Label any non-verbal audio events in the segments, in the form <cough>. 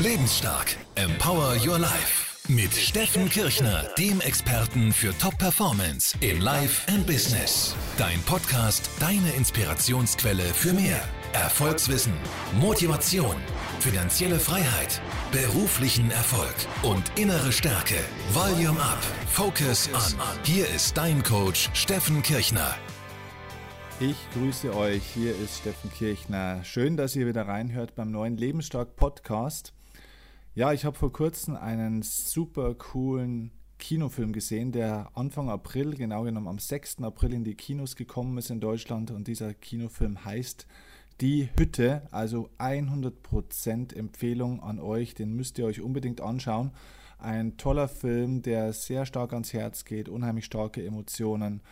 Lebensstark. Empower Your Life. Mit Steffen Kirchner, dem Experten für Top Performance in Life and Business. Dein Podcast, deine Inspirationsquelle für mehr. Erfolgswissen, Motivation, finanzielle Freiheit, beruflichen Erfolg und innere Stärke. Volume Up. Focus On. Hier ist dein Coach Steffen Kirchner. Ich grüße euch. Hier ist Steffen Kirchner. Schön, dass ihr wieder reinhört beim neuen Lebensstark Podcast. Ja, ich habe vor kurzem einen super coolen Kinofilm gesehen, der Anfang April, genau genommen am 6. April in die Kinos gekommen ist in Deutschland und dieser Kinofilm heißt Die Hütte, also 100% Empfehlung an euch, den müsst ihr euch unbedingt anschauen. Ein toller Film, der sehr stark ans Herz geht, unheimlich starke Emotionen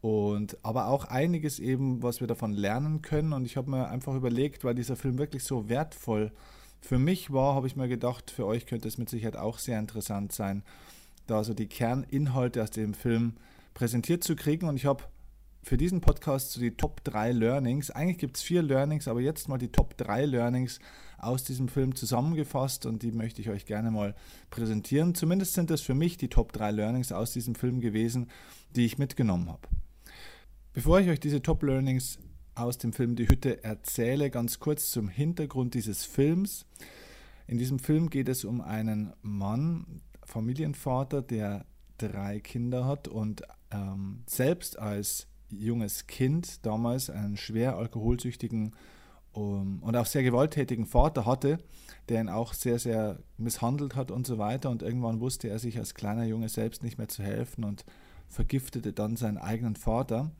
und aber auch einiges eben, was wir davon lernen können und ich habe mir einfach überlegt, weil dieser Film wirklich so wertvoll ist, für mich war, habe ich mir gedacht, für euch könnte es mit Sicherheit auch sehr interessant sein, da so die Kerninhalte aus dem Film präsentiert zu kriegen. Und ich habe für diesen Podcast so die Top 3 Learnings, eigentlich gibt es vier Learnings, aber jetzt mal die Top 3 Learnings aus diesem Film zusammengefasst und die möchte ich euch gerne mal präsentieren. Zumindest sind das für mich die Top 3 Learnings aus diesem Film gewesen, die ich mitgenommen habe. Bevor ich euch diese Top Learnings aus dem Film Die Hütte erzähle, ganz kurz zum Hintergrund dieses Films. In diesem Film geht es um einen Mann, Familienvater, der drei Kinder hat und ähm, selbst als junges Kind damals einen schwer alkoholsüchtigen um, und auch sehr gewalttätigen Vater hatte, der ihn auch sehr, sehr misshandelt hat und so weiter. Und irgendwann wusste er sich als kleiner Junge selbst nicht mehr zu helfen und vergiftete dann seinen eigenen Vater.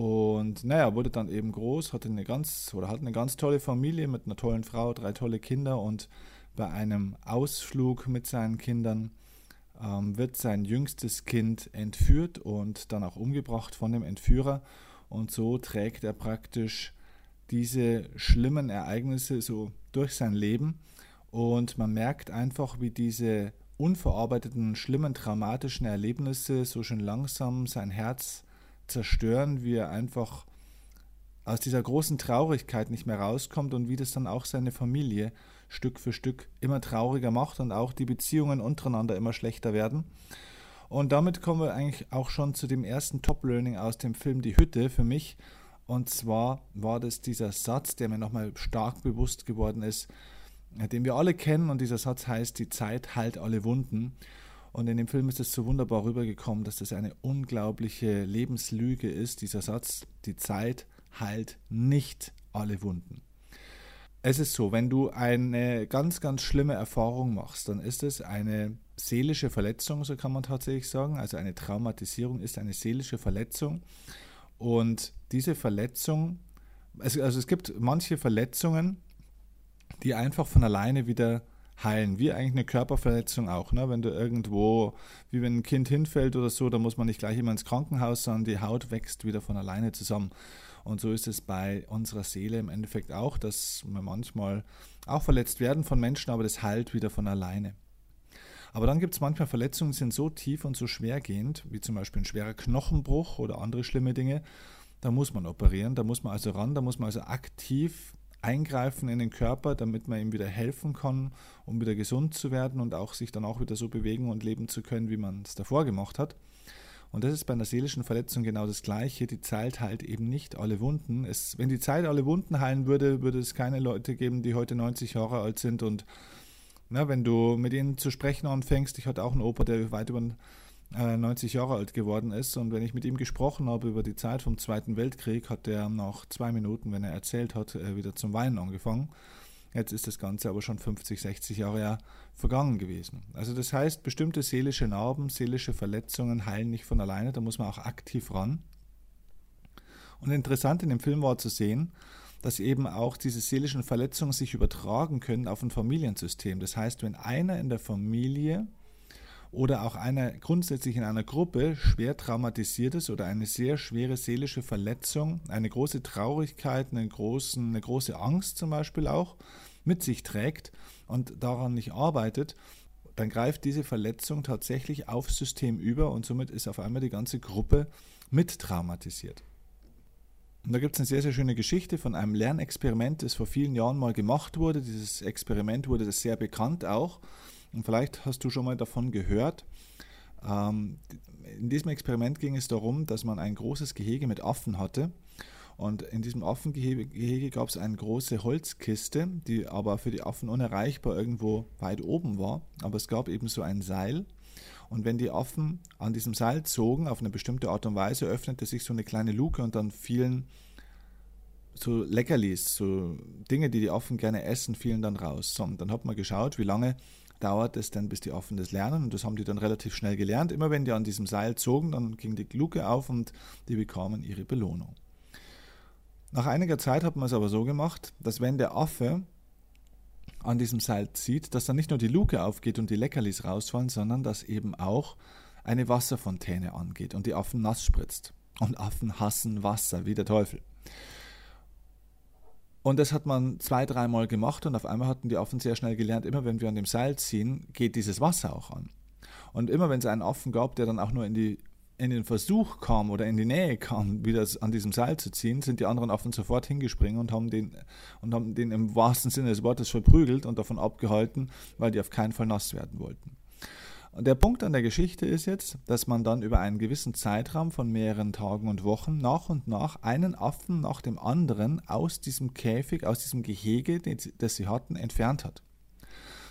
Und naja, wurde dann eben groß, hatte eine ganz oder hat eine ganz tolle Familie mit einer tollen Frau, drei tolle Kinder und bei einem Ausflug mit seinen Kindern ähm, wird sein jüngstes Kind entführt und dann auch umgebracht von dem Entführer. Und so trägt er praktisch diese schlimmen Ereignisse so durch sein Leben. Und man merkt einfach, wie diese unverarbeiteten, schlimmen, traumatischen Erlebnisse so schön langsam sein Herz zerstören, wie er einfach aus dieser großen Traurigkeit nicht mehr rauskommt und wie das dann auch seine Familie Stück für Stück immer trauriger macht und auch die Beziehungen untereinander immer schlechter werden. Und damit kommen wir eigentlich auch schon zu dem ersten Top-Learning aus dem Film Die Hütte für mich. Und zwar war das dieser Satz, der mir nochmal stark bewusst geworden ist, den wir alle kennen. Und dieser Satz heißt, die Zeit heilt alle Wunden. Und in dem Film ist es so wunderbar rübergekommen, dass das eine unglaubliche Lebenslüge ist, dieser Satz, die Zeit heilt nicht alle Wunden. Es ist so, wenn du eine ganz, ganz schlimme Erfahrung machst, dann ist es eine seelische Verletzung, so kann man tatsächlich sagen. Also eine Traumatisierung ist eine seelische Verletzung. Und diese Verletzung, also, es gibt manche Verletzungen, die einfach von alleine wieder heilen, wie eigentlich eine Körperverletzung auch. Ne? Wenn du irgendwo, wie wenn ein Kind hinfällt oder so, da muss man nicht gleich immer ins Krankenhaus, sondern die Haut wächst wieder von alleine zusammen. Und so ist es bei unserer Seele im Endeffekt auch, dass wir manchmal auch verletzt werden von Menschen, aber das heilt wieder von alleine. Aber dann gibt es manchmal Verletzungen, die sind so tief und so schwergehend, wie zum Beispiel ein schwerer Knochenbruch oder andere schlimme Dinge. Da muss man operieren, da muss man also ran, da muss man also aktiv eingreifen in den Körper, damit man ihm wieder helfen kann, um wieder gesund zu werden und auch sich dann auch wieder so bewegen und leben zu können, wie man es davor gemacht hat. Und das ist bei einer seelischen Verletzung genau das Gleiche. Die Zeit heilt eben nicht alle Wunden. Es, wenn die Zeit alle Wunden heilen würde, würde es keine Leute geben, die heute 90 Jahre alt sind. Und na, wenn du mit ihnen zu sprechen anfängst, ich hatte auch einen Opa, der weit über 90 Jahre alt geworden ist. Und wenn ich mit ihm gesprochen habe über die Zeit vom Zweiten Weltkrieg, hat er nach zwei Minuten, wenn er erzählt hat, äh, wieder zum Weinen angefangen. Jetzt ist das Ganze aber schon 50, 60 Jahre ja vergangen gewesen. Also das heißt, bestimmte seelische Narben, seelische Verletzungen heilen nicht von alleine, da muss man auch aktiv ran. Und interessant in dem Film war zu sehen, dass eben auch diese seelischen Verletzungen sich übertragen können auf ein Familiensystem. Das heißt, wenn einer in der Familie oder auch einer grundsätzlich in einer Gruppe schwer traumatisiert ist oder eine sehr schwere seelische Verletzung, eine große Traurigkeit, eine, großen, eine große Angst zum Beispiel auch mit sich trägt und daran nicht arbeitet, dann greift diese Verletzung tatsächlich aufs System über und somit ist auf einmal die ganze Gruppe mit traumatisiert. Und da gibt es eine sehr, sehr schöne Geschichte von einem Lernexperiment, das vor vielen Jahren mal gemacht wurde. Dieses Experiment wurde sehr bekannt auch. Und vielleicht hast du schon mal davon gehört. Ähm, in diesem Experiment ging es darum, dass man ein großes Gehege mit Affen hatte. Und in diesem Affengehege gab es eine große Holzkiste, die aber für die Affen unerreichbar irgendwo weit oben war. Aber es gab eben so ein Seil. Und wenn die Affen an diesem Seil zogen, auf eine bestimmte Art und Weise, öffnete sich so eine kleine Luke und dann fielen so Leckerlis, so Dinge, die die Affen gerne essen, fielen dann raus. Und dann hat man geschaut, wie lange dauert es denn, bis die Affen das lernen. Und das haben die dann relativ schnell gelernt. Immer wenn die an diesem Seil zogen, dann ging die Luke auf und die bekamen ihre Belohnung. Nach einiger Zeit hat man es aber so gemacht, dass wenn der Affe an diesem Seil zieht, dass dann nicht nur die Luke aufgeht und die Leckerlis rausfallen, sondern dass eben auch eine Wasserfontäne angeht und die Affen nass spritzt. Und Affen hassen Wasser, wie der Teufel. Und das hat man zwei, dreimal gemacht und auf einmal hatten die Affen sehr schnell gelernt, immer wenn wir an dem Seil ziehen, geht dieses Wasser auch an. Und immer wenn es einen Affen gab, der dann auch nur in, die, in den Versuch kam oder in die Nähe kam, wieder an diesem Seil zu ziehen, sind die anderen Affen sofort hingesprungen und haben den, und haben den im wahrsten Sinne des Wortes verprügelt und davon abgehalten, weil die auf keinen Fall nass werden wollten. Und der Punkt an der Geschichte ist jetzt, dass man dann über einen gewissen Zeitraum von mehreren Tagen und Wochen nach und nach einen Affen nach dem anderen aus diesem Käfig, aus diesem Gehege, das sie hatten, entfernt hat.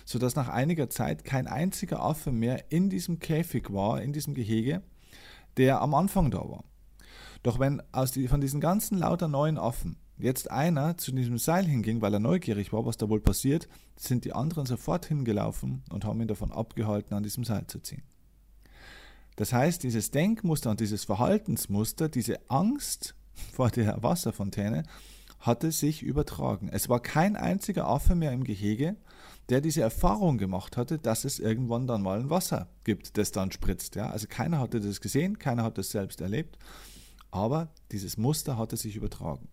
Sodass nach einiger Zeit kein einziger Affe mehr in diesem Käfig war, in diesem Gehege, der am Anfang da war. Doch wenn aus die, von diesen ganzen lauter neuen Affen jetzt einer zu diesem Seil hinging, weil er neugierig war, was da wohl passiert, sind die anderen sofort hingelaufen und haben ihn davon abgehalten, an diesem Seil zu ziehen. Das heißt, dieses Denkmuster und dieses Verhaltensmuster, diese Angst vor der Wasserfontäne, hatte sich übertragen. Es war kein einziger Affe mehr im Gehege, der diese Erfahrung gemacht hatte, dass es irgendwann dann mal ein Wasser gibt, das dann spritzt. Ja? Also keiner hatte das gesehen, keiner hat das selbst erlebt, aber dieses Muster hatte sich übertragen.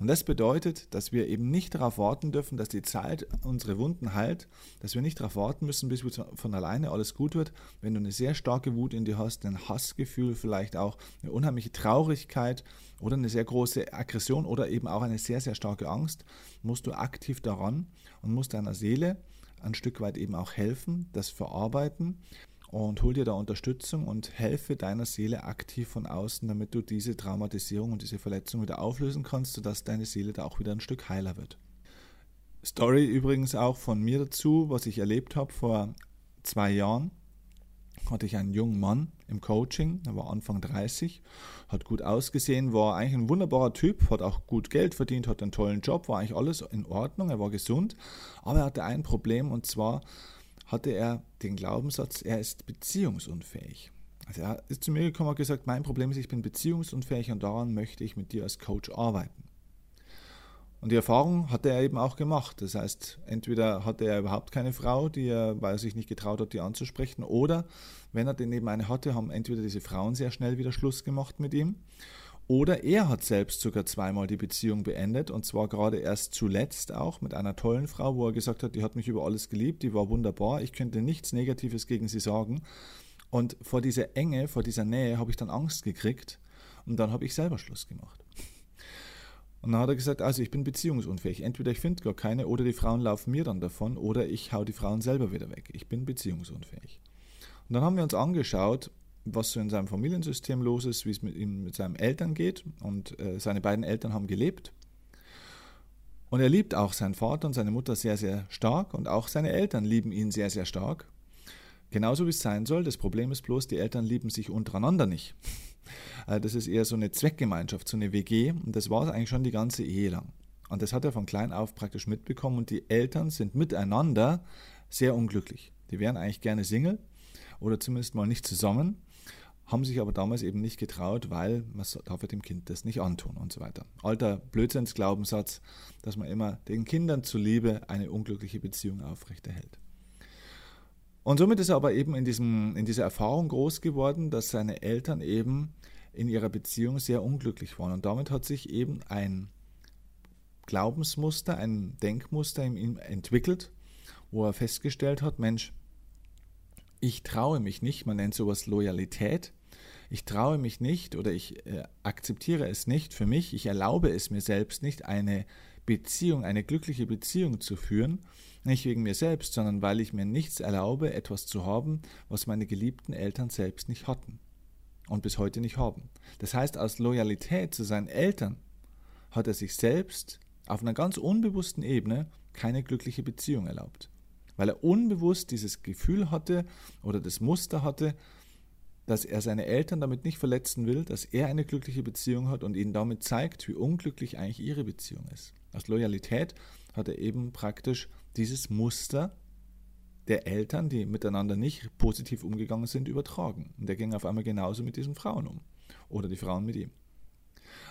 Und das bedeutet, dass wir eben nicht darauf warten dürfen, dass die Zeit unsere Wunden heilt, dass wir nicht darauf warten müssen, bis von alleine alles gut wird. Wenn du eine sehr starke Wut in dir hast, ein Hassgefühl, vielleicht auch eine unheimliche Traurigkeit oder eine sehr große Aggression oder eben auch eine sehr, sehr starke Angst, musst du aktiv daran und musst deiner Seele ein Stück weit eben auch helfen, das verarbeiten und hol dir da Unterstützung und helfe deiner Seele aktiv von außen, damit du diese Traumatisierung und diese Verletzung wieder auflösen kannst, sodass deine Seele da auch wieder ein Stück heiler wird. Story übrigens auch von mir dazu, was ich erlebt habe vor zwei Jahren. Hatte ich einen jungen Mann im Coaching, er war Anfang 30, hat gut ausgesehen, war eigentlich ein wunderbarer Typ, hat auch gut Geld verdient, hat einen tollen Job, war eigentlich alles in Ordnung, er war gesund, aber er hatte ein Problem und zwar hatte er den Glaubenssatz, er ist beziehungsunfähig. Also er ist zu mir gekommen und hat gesagt, mein Problem ist, ich bin beziehungsunfähig und daran möchte ich mit dir als Coach arbeiten. Und die Erfahrung hatte er eben auch gemacht. Das heißt, entweder hatte er überhaupt keine Frau, die er, weil er sich nicht getraut hat, die anzusprechen, oder wenn er den eben eine hatte, haben entweder diese Frauen sehr schnell wieder Schluss gemacht mit ihm, oder er hat selbst sogar zweimal die Beziehung beendet und zwar gerade erst zuletzt auch mit einer tollen Frau, wo er gesagt hat, die hat mich über alles geliebt, die war wunderbar, ich könnte nichts Negatives gegen sie sagen. Und vor dieser Enge, vor dieser Nähe habe ich dann Angst gekriegt und dann habe ich selber Schluss gemacht. Und dann hat er gesagt, also ich bin beziehungsunfähig. Entweder ich finde gar keine oder die Frauen laufen mir dann davon oder ich hau die Frauen selber wieder weg. Ich bin beziehungsunfähig. Und dann haben wir uns angeschaut, was so in seinem Familiensystem los ist, wie es mit ihm mit seinen Eltern geht. Und äh, seine beiden Eltern haben gelebt. Und er liebt auch seinen Vater und seine Mutter sehr, sehr stark. Und auch seine Eltern lieben ihn sehr, sehr stark. Genauso wie es sein soll. Das Problem ist bloß, die Eltern lieben sich untereinander nicht. <laughs> Äh, das ist eher so eine Zweckgemeinschaft, so eine WG. Und das war es eigentlich schon die ganze Ehe lang. Und das hat er von klein auf praktisch mitbekommen. Und die Eltern sind miteinander sehr unglücklich. Die wären eigentlich gerne Single oder zumindest mal nicht zusammen haben sich aber damals eben nicht getraut, weil man darf ja dem Kind das nicht antun und so weiter. Alter Blödsinnsglaubenssatz, dass man immer den Kindern zuliebe eine unglückliche Beziehung aufrechterhält. Und somit ist er aber eben in, diesem, in dieser Erfahrung groß geworden, dass seine Eltern eben in ihrer Beziehung sehr unglücklich waren. Und damit hat sich eben ein Glaubensmuster, ein Denkmuster in ihm entwickelt, wo er festgestellt hat, Mensch, ich traue mich nicht, man nennt sowas Loyalität, ich traue mich nicht oder ich äh, akzeptiere es nicht für mich, ich erlaube es mir selbst nicht, eine Beziehung, eine glückliche Beziehung zu führen, nicht wegen mir selbst, sondern weil ich mir nichts erlaube, etwas zu haben, was meine geliebten Eltern selbst nicht hatten und bis heute nicht haben. Das heißt, aus Loyalität zu seinen Eltern hat er sich selbst auf einer ganz unbewussten Ebene keine glückliche Beziehung erlaubt, weil er unbewusst dieses Gefühl hatte oder das Muster hatte, dass er seine Eltern damit nicht verletzen will, dass er eine glückliche Beziehung hat und ihnen damit zeigt, wie unglücklich eigentlich ihre Beziehung ist. Aus Loyalität hat er eben praktisch dieses Muster der Eltern, die miteinander nicht positiv umgegangen sind, übertragen. Und der ging auf einmal genauso mit diesen Frauen um. Oder die Frauen mit ihm.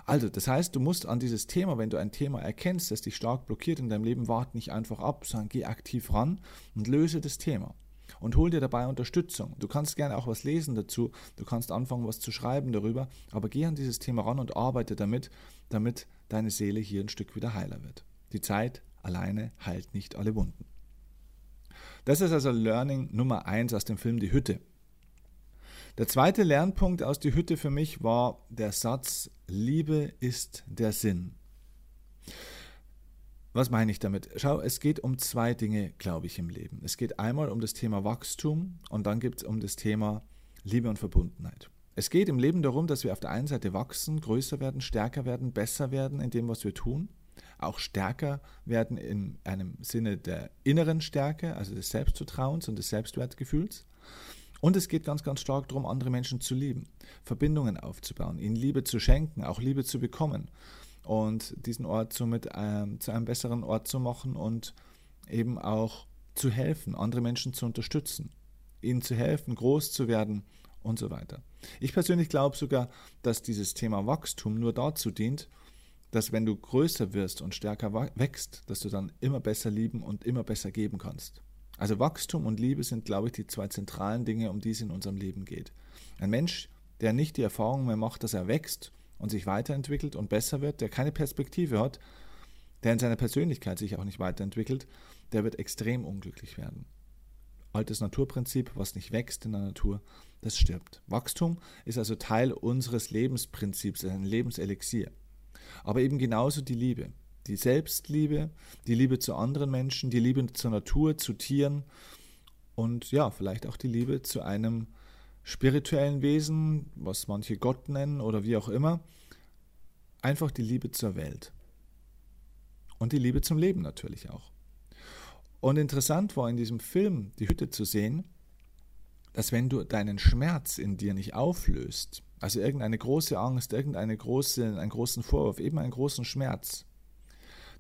Also, das heißt, du musst an dieses Thema, wenn du ein Thema erkennst, das dich stark blockiert in deinem Leben, warte nicht einfach ab, sondern geh aktiv ran und löse das Thema. Und hol dir dabei Unterstützung. Du kannst gerne auch was lesen dazu, du kannst anfangen, was zu schreiben darüber, aber geh an dieses Thema ran und arbeite damit, damit deine Seele hier ein Stück wieder heiler wird. Die Zeit alleine heilt nicht alle Wunden. Das ist also Learning Nummer 1 aus dem Film Die Hütte. Der zweite Lernpunkt aus Die Hütte für mich war der Satz, Liebe ist der Sinn. Was meine ich damit? Schau, es geht um zwei Dinge, glaube ich, im Leben. Es geht einmal um das Thema Wachstum und dann geht es um das Thema Liebe und Verbundenheit. Es geht im Leben darum, dass wir auf der einen Seite wachsen, größer werden, stärker werden, besser werden in dem, was wir tun, auch stärker werden in einem Sinne der inneren Stärke, also des Selbstvertrauens und des Selbstwertgefühls. Und es geht ganz, ganz stark darum, andere Menschen zu lieben, Verbindungen aufzubauen, ihnen Liebe zu schenken, auch Liebe zu bekommen und diesen Ort somit ähm, zu einem besseren Ort zu machen und eben auch zu helfen, andere Menschen zu unterstützen, ihnen zu helfen, groß zu werden und so weiter. Ich persönlich glaube sogar, dass dieses Thema Wachstum nur dazu dient, dass wenn du größer wirst und stärker wächst, dass du dann immer besser lieben und immer besser geben kannst. Also Wachstum und Liebe sind, glaube ich, die zwei zentralen Dinge, um die es in unserem Leben geht. Ein Mensch, der nicht die Erfahrung mehr macht, dass er wächst und sich weiterentwickelt und besser wird, der keine Perspektive hat, der in seiner Persönlichkeit sich auch nicht weiterentwickelt, der wird extrem unglücklich werden. Altes Naturprinzip, was nicht wächst in der Natur, das stirbt. Wachstum ist also Teil unseres Lebensprinzips, ein Lebenselixier. Aber eben genauso die Liebe. Die Selbstliebe, die Liebe zu anderen Menschen, die Liebe zur Natur, zu Tieren und ja, vielleicht auch die Liebe zu einem spirituellen Wesen, was manche Gott nennen oder wie auch immer. Einfach die Liebe zur Welt. Und die Liebe zum Leben natürlich auch. Und interessant war in diesem Film die Hütte zu sehen, dass wenn du deinen Schmerz in dir nicht auflöst, also irgendeine große Angst, irgendeinen große, einen großen Vorwurf, eben einen großen Schmerz,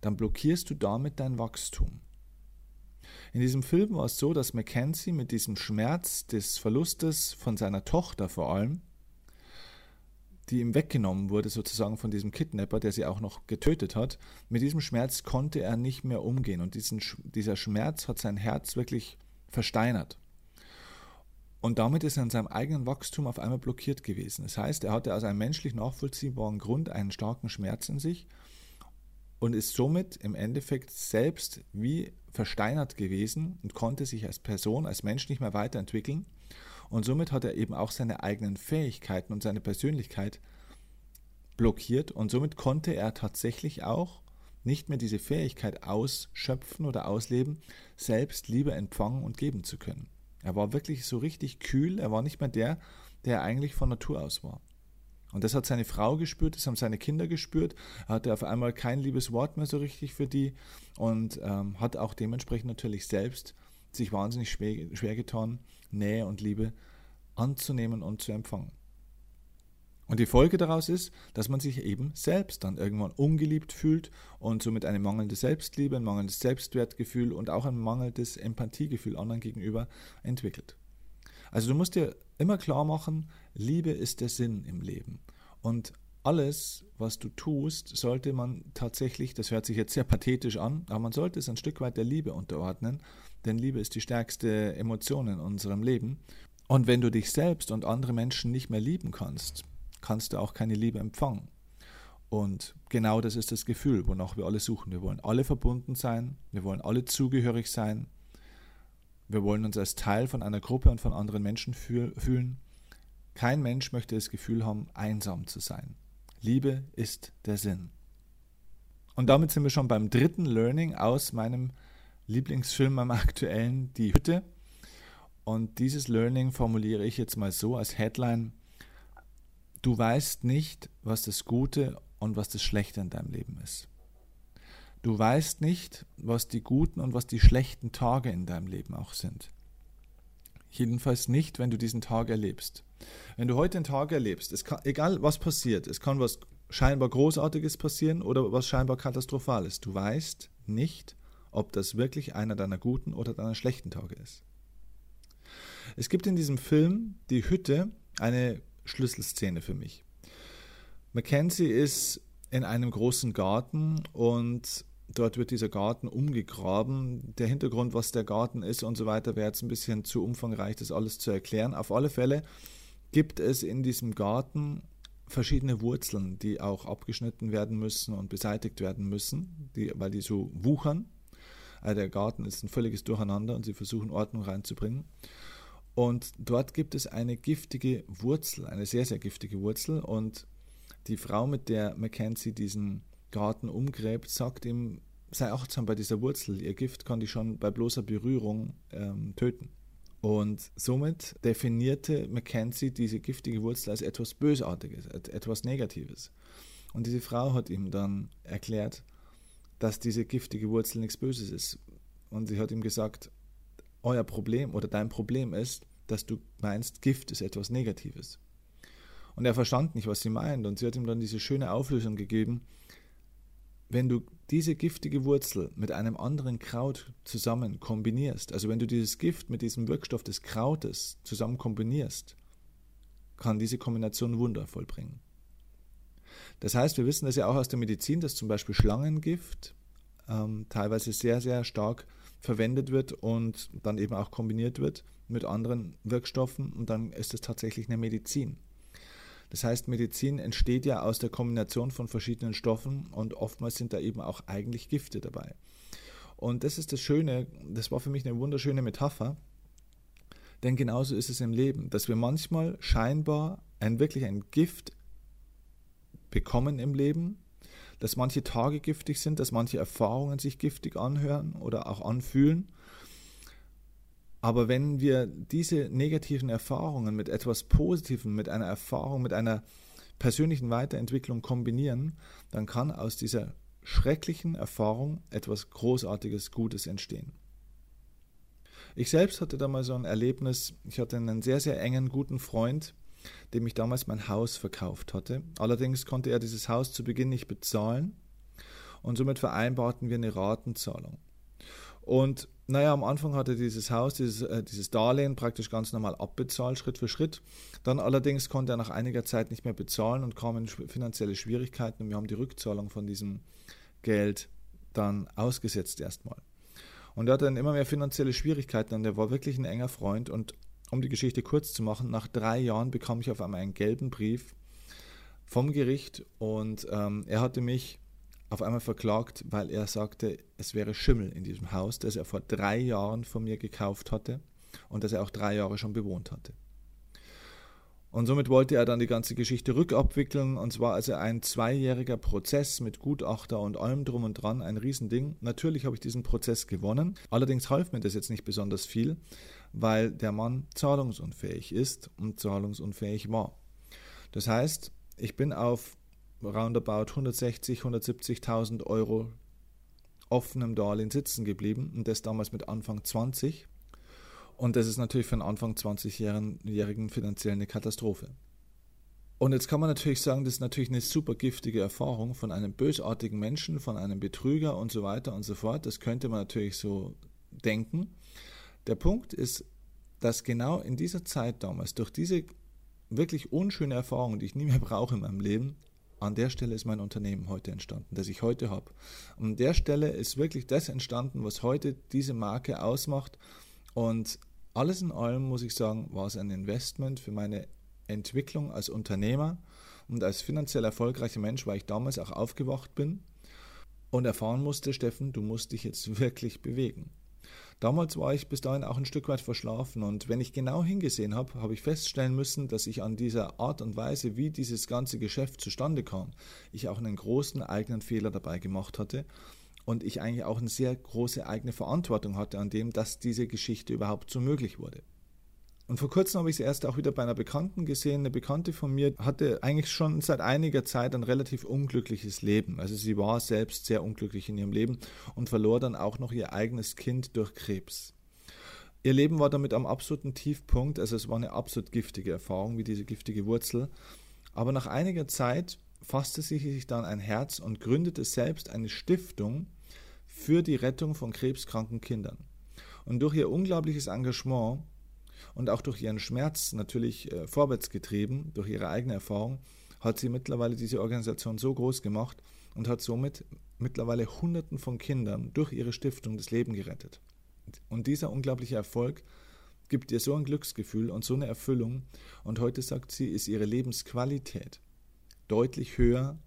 dann blockierst du damit dein Wachstum. In diesem Film war es so, dass Mackenzie mit diesem Schmerz des Verlustes von seiner Tochter vor allem, die ihm weggenommen wurde, sozusagen von diesem Kidnapper, der sie auch noch getötet hat, mit diesem Schmerz konnte er nicht mehr umgehen und diesen, dieser Schmerz hat sein Herz wirklich versteinert. Und damit ist er in seinem eigenen Wachstum auf einmal blockiert gewesen. Das heißt, er hatte aus einem menschlich nachvollziehbaren Grund einen starken Schmerz in sich und ist somit im Endeffekt selbst wie versteinert gewesen und konnte sich als Person, als Mensch nicht mehr weiterentwickeln. Und somit hat er eben auch seine eigenen Fähigkeiten und seine Persönlichkeit blockiert und somit konnte er tatsächlich auch nicht mehr diese Fähigkeit ausschöpfen oder ausleben, selbst Liebe empfangen und geben zu können. Er war wirklich so richtig kühl, er war nicht mehr der, der er eigentlich von Natur aus war. Und das hat seine Frau gespürt, das haben seine Kinder gespürt. Er hatte auf einmal kein liebes Wort mehr so richtig für die und ähm, hat auch dementsprechend natürlich selbst sich wahnsinnig schwer, schwer getan, Nähe und Liebe anzunehmen und zu empfangen. Und die Folge daraus ist, dass man sich eben selbst dann irgendwann ungeliebt fühlt und somit eine mangelnde Selbstliebe, ein mangelndes Selbstwertgefühl und auch ein mangelndes Empathiegefühl anderen gegenüber entwickelt. Also du musst dir immer klar machen, Liebe ist der Sinn im Leben. Und alles, was du tust, sollte man tatsächlich, das hört sich jetzt sehr pathetisch an, aber man sollte es ein Stück weit der Liebe unterordnen, denn Liebe ist die stärkste Emotion in unserem Leben. Und wenn du dich selbst und andere Menschen nicht mehr lieben kannst, kannst du auch keine Liebe empfangen. Und genau das ist das Gefühl, wonach wir alle suchen. Wir wollen alle verbunden sein, wir wollen alle zugehörig sein, wir wollen uns als Teil von einer Gruppe und von anderen Menschen fühlen. Kein Mensch möchte das Gefühl haben, einsam zu sein. Liebe ist der Sinn. Und damit sind wir schon beim dritten Learning aus meinem Lieblingsfilm, meinem aktuellen, Die Hütte. Und dieses Learning formuliere ich jetzt mal so als Headline. Du weißt nicht, was das Gute und was das Schlechte in deinem Leben ist. Du weißt nicht, was die guten und was die schlechten Tage in deinem Leben auch sind. Jedenfalls nicht, wenn du diesen Tag erlebst. Wenn du heute einen Tag erlebst, kann, egal was passiert, es kann was scheinbar Großartiges passieren oder was scheinbar Katastrophales. Du weißt nicht, ob das wirklich einer deiner guten oder deiner schlechten Tage ist. Es gibt in diesem Film Die Hütte eine Schlüsselszene für mich. Mackenzie ist in einem großen Garten und dort wird dieser Garten umgegraben. Der Hintergrund, was der Garten ist und so weiter, wäre jetzt ein bisschen zu umfangreich, das alles zu erklären. Auf alle Fälle gibt es in diesem Garten verschiedene Wurzeln, die auch abgeschnitten werden müssen und beseitigt werden müssen, die, weil die so wuchern. Also der Garten ist ein völliges Durcheinander und sie versuchen Ordnung reinzubringen. Und dort gibt es eine giftige Wurzel, eine sehr, sehr giftige Wurzel. Und die Frau, mit der Mackenzie diesen Garten umgräbt, sagt ihm, sei achtsam bei dieser Wurzel. Ihr Gift kann die schon bei bloßer Berührung ähm, töten. Und somit definierte Mackenzie diese giftige Wurzel als etwas Bösartiges, etwas Negatives. Und diese Frau hat ihm dann erklärt, dass diese giftige Wurzel nichts Böses ist. Und sie hat ihm gesagt, euer Problem oder dein Problem ist, dass du meinst, Gift ist etwas Negatives. Und er verstand nicht, was sie meint. Und sie hat ihm dann diese schöne Auflösung gegeben. Wenn du diese giftige Wurzel mit einem anderen Kraut zusammen kombinierst, also wenn du dieses Gift mit diesem Wirkstoff des Krautes zusammen kombinierst, kann diese Kombination Wunder vollbringen. Das heißt, wir wissen das ja auch aus der Medizin, dass zum Beispiel Schlangengift ähm, teilweise sehr, sehr stark verwendet wird und dann eben auch kombiniert wird mit anderen Wirkstoffen und dann ist es tatsächlich eine Medizin. Das heißt, Medizin entsteht ja aus der Kombination von verschiedenen Stoffen und oftmals sind da eben auch eigentlich Gifte dabei. Und das ist das Schöne, das war für mich eine wunderschöne Metapher, denn genauso ist es im Leben, dass wir manchmal scheinbar ein wirklich ein Gift bekommen im Leben, dass manche Tage giftig sind, dass manche Erfahrungen sich giftig anhören oder auch anfühlen. Aber wenn wir diese negativen Erfahrungen mit etwas Positivem, mit einer Erfahrung, mit einer persönlichen Weiterentwicklung kombinieren, dann kann aus dieser schrecklichen Erfahrung etwas Großartiges, Gutes entstehen. Ich selbst hatte da mal so ein Erlebnis, ich hatte einen sehr, sehr engen, guten Freund, dem ich damals mein Haus verkauft hatte. Allerdings konnte er dieses Haus zu Beginn nicht bezahlen und somit vereinbarten wir eine Ratenzahlung. Und naja, am Anfang hatte dieses Haus, dieses, äh, dieses Darlehen praktisch ganz normal abbezahlt, Schritt für Schritt. Dann allerdings konnte er nach einiger Zeit nicht mehr bezahlen und kam in finanzielle Schwierigkeiten und wir haben die Rückzahlung von diesem Geld dann ausgesetzt erstmal. Und er hatte dann immer mehr finanzielle Schwierigkeiten und er war wirklich ein enger Freund und um die Geschichte kurz zu machen, nach drei Jahren bekam ich auf einmal einen gelben Brief vom Gericht und ähm, er hatte mich auf einmal verklagt, weil er sagte, es wäre Schimmel in diesem Haus, das er vor drei Jahren von mir gekauft hatte und das er auch drei Jahre schon bewohnt hatte. Und somit wollte er dann die ganze Geschichte rückabwickeln. Und zwar also ein zweijähriger Prozess mit Gutachter und allem drum und dran, ein Riesending. Natürlich habe ich diesen Prozess gewonnen. Allerdings half mir das jetzt nicht besonders viel, weil der Mann zahlungsunfähig ist und zahlungsunfähig war. Das heißt, ich bin auf roundabout 160, 170.000 Euro offenem Darlehen sitzen geblieben und das damals mit Anfang 20. Und das ist natürlich für einen Anfang 20-Jährigen finanziell eine Katastrophe. Und jetzt kann man natürlich sagen, das ist natürlich eine super giftige Erfahrung von einem bösartigen Menschen, von einem Betrüger und so weiter und so fort. Das könnte man natürlich so denken. Der Punkt ist, dass genau in dieser Zeit damals, durch diese wirklich unschöne Erfahrung, die ich nie mehr brauche in meinem Leben, an der Stelle ist mein Unternehmen heute entstanden, das ich heute habe. An der Stelle ist wirklich das entstanden, was heute diese Marke ausmacht. Und alles in allem muss ich sagen, war es ein Investment für meine Entwicklung als Unternehmer und als finanziell erfolgreicher Mensch, weil ich damals auch aufgewacht bin und erfahren musste, Steffen, du musst dich jetzt <laughs> wirklich bewegen. Damals war ich bis dahin auch ein Stück weit verschlafen und wenn ich genau hingesehen habe, habe ich feststellen müssen, dass ich an dieser Art und Weise, wie dieses ganze Geschäft zustande kam, ich auch einen großen eigenen Fehler dabei gemacht hatte und ich eigentlich auch eine sehr große eigene Verantwortung hatte an dem, dass diese Geschichte überhaupt so möglich wurde. Und vor kurzem habe ich es erst auch wieder bei einer Bekannten gesehen. Eine Bekannte von mir hatte eigentlich schon seit einiger Zeit ein relativ unglückliches Leben. Also sie war selbst sehr unglücklich in ihrem Leben und verlor dann auch noch ihr eigenes Kind durch Krebs. Ihr Leben war damit am absoluten Tiefpunkt, also es war eine absolut giftige Erfahrung, wie diese giftige Wurzel. Aber nach einiger Zeit fasste sie sich dann ein Herz und gründete selbst eine Stiftung für die Rettung von krebskranken Kindern. Und durch ihr unglaubliches Engagement und auch durch ihren Schmerz natürlich äh, vorwärts getrieben, durch ihre eigene Erfahrung, hat sie mittlerweile diese Organisation so groß gemacht und hat somit mittlerweile Hunderten von Kindern durch ihre Stiftung das Leben gerettet. Und dieser unglaubliche Erfolg gibt ihr so ein Glücksgefühl und so eine Erfüllung. Und heute sagt sie, ist ihre Lebensqualität deutlich höher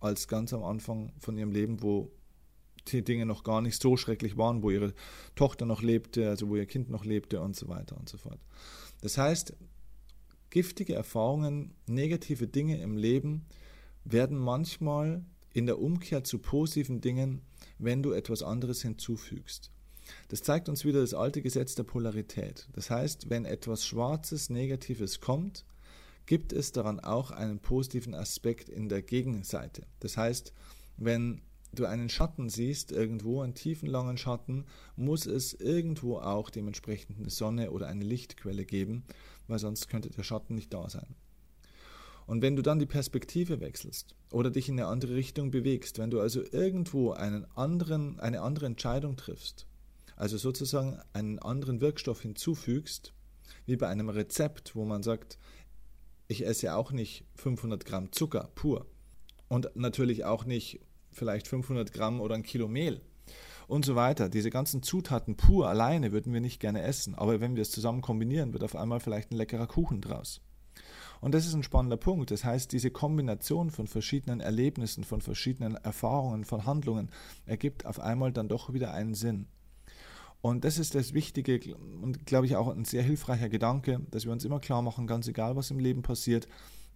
als ganz am Anfang von ihrem Leben, wo die Dinge noch gar nicht so schrecklich waren, wo ihre Tochter noch lebte, also wo ihr Kind noch lebte und so weiter und so fort. Das heißt, giftige Erfahrungen, negative Dinge im Leben werden manchmal in der Umkehr zu positiven Dingen, wenn du etwas anderes hinzufügst. Das zeigt uns wieder das alte Gesetz der Polarität. Das heißt, wenn etwas Schwarzes, Negatives kommt, gibt es daran auch einen positiven Aspekt in der Gegenseite. Das heißt, wenn du einen Schatten siehst, irgendwo einen tiefen, langen Schatten, muss es irgendwo auch dementsprechend eine Sonne oder eine Lichtquelle geben, weil sonst könnte der Schatten nicht da sein. Und wenn du dann die Perspektive wechselst oder dich in eine andere Richtung bewegst, wenn du also irgendwo einen anderen, eine andere Entscheidung triffst, also sozusagen einen anderen Wirkstoff hinzufügst, wie bei einem Rezept, wo man sagt, ich esse auch nicht 500 Gramm Zucker pur und natürlich auch nicht vielleicht 500 Gramm oder ein Kilo Mehl und so weiter. Diese ganzen Zutaten pur alleine würden wir nicht gerne essen, aber wenn wir es zusammen kombinieren, wird auf einmal vielleicht ein leckerer Kuchen draus. Und das ist ein spannender Punkt. Das heißt, diese Kombination von verschiedenen Erlebnissen, von verschiedenen Erfahrungen, von Handlungen ergibt auf einmal dann doch wieder einen Sinn. Und das ist das Wichtige und glaube ich auch ein sehr hilfreicher Gedanke, dass wir uns immer klar machen, ganz egal was im Leben passiert,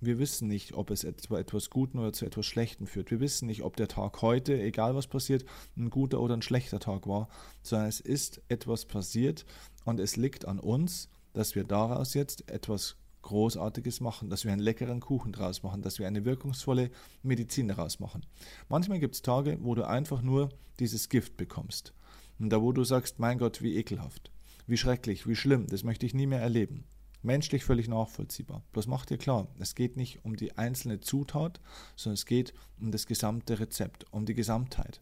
wir wissen nicht, ob es zu etwas Guten oder zu etwas Schlechtem führt. Wir wissen nicht, ob der Tag heute, egal was passiert, ein guter oder ein schlechter Tag war, sondern es ist etwas passiert und es liegt an uns, dass wir daraus jetzt etwas Großartiges machen, dass wir einen leckeren Kuchen draus machen, dass wir eine wirkungsvolle Medizin daraus machen. Manchmal gibt es Tage, wo du einfach nur dieses Gift bekommst. Und da, wo du sagst, mein Gott, wie ekelhaft, wie schrecklich, wie schlimm, das möchte ich nie mehr erleben. Menschlich völlig nachvollziehbar. Bloß macht dir klar, es geht nicht um die einzelne Zutat, sondern es geht um das gesamte Rezept, um die Gesamtheit.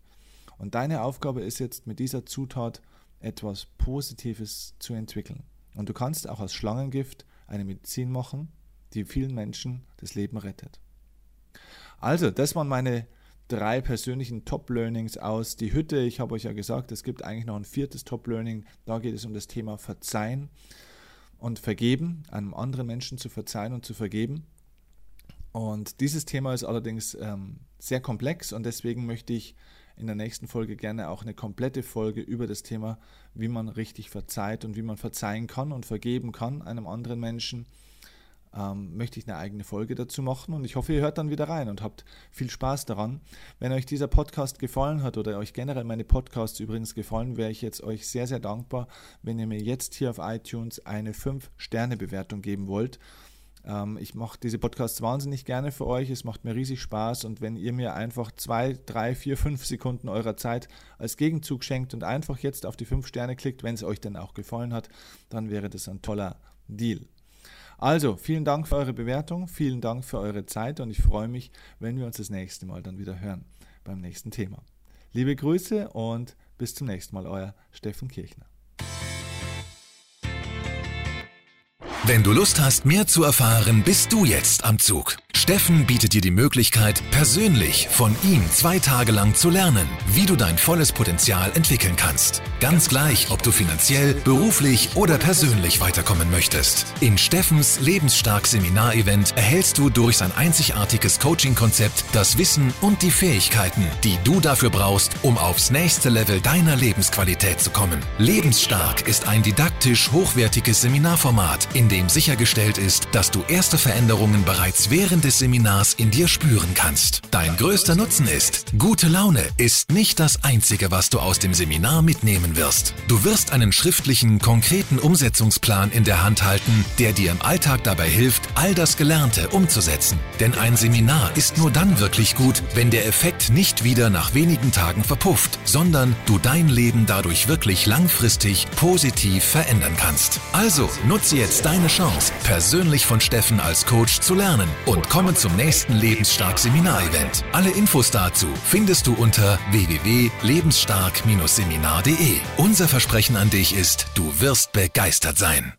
Und deine Aufgabe ist jetzt mit dieser Zutat etwas Positives zu entwickeln. Und du kannst auch aus Schlangengift eine Medizin machen, die vielen Menschen das Leben rettet. Also, das waren meine drei persönlichen Top-Learnings aus die Hütte. Ich habe euch ja gesagt, es gibt eigentlich noch ein viertes Top-Learning. Da geht es um das Thema Verzeihen und vergeben, einem anderen Menschen zu verzeihen und zu vergeben. Und dieses Thema ist allerdings ähm, sehr komplex und deswegen möchte ich in der nächsten Folge gerne auch eine komplette Folge über das Thema, wie man richtig verzeiht und wie man verzeihen kann und vergeben kann einem anderen Menschen ähm, möchte ich eine eigene Folge dazu machen und ich hoffe, ihr hört dann wieder rein und habt viel Spaß daran. Wenn euch dieser Podcast gefallen hat oder euch generell meine Podcasts übrigens gefallen, wäre ich jetzt euch sehr, sehr dankbar, wenn ihr mir jetzt hier auf iTunes eine 5-Sterne-Bewertung geben wollt. Ähm, ich mache diese Podcasts wahnsinnig gerne für euch, es macht mir riesig Spaß und wenn ihr mir einfach zwei, drei, vier, fünf Sekunden eurer Zeit als Gegenzug schenkt und einfach jetzt auf die 5 Sterne klickt, wenn es euch dann auch gefallen hat, dann wäre das ein toller Deal. Also, vielen Dank für eure Bewertung, vielen Dank für eure Zeit und ich freue mich, wenn wir uns das nächste Mal dann wieder hören beim nächsten Thema. Liebe Grüße und bis zum nächsten Mal, euer Steffen Kirchner. Wenn du Lust hast, mehr zu erfahren, bist du jetzt am Zug. Steffen bietet dir die Möglichkeit, persönlich von ihm zwei Tage lang zu lernen, wie du dein volles Potenzial entwickeln kannst. Ganz gleich, ob du finanziell, beruflich oder persönlich weiterkommen möchtest. In Steffens Lebensstark Seminarevent erhältst du durch sein einzigartiges Coaching-Konzept das Wissen und die Fähigkeiten, die du dafür brauchst, um aufs nächste Level deiner Lebensqualität zu kommen. Lebensstark ist ein didaktisch hochwertiges Seminarformat, in dem sichergestellt ist, dass du erste Veränderungen bereits während des Seminars in dir spüren kannst. Dein größter Nutzen ist, gute Laune ist nicht das Einzige, was du aus dem Seminar mitnehmen wirst. Du wirst einen schriftlichen, konkreten Umsetzungsplan in der Hand halten, der dir im Alltag dabei hilft, all das Gelernte umzusetzen. Denn ein Seminar ist nur dann wirklich gut, wenn der Effekt nicht wieder nach wenigen Tagen verpufft, sondern du dein Leben dadurch wirklich langfristig positiv verändern kannst. Also nutze jetzt deine Chance, persönlich von Steffen als Coach zu lernen und komme zum nächsten Lebensstark Seminarevent. Alle Infos dazu findest du unter www.lebensstark-seminar.de. Unser Versprechen an dich ist, du wirst begeistert sein.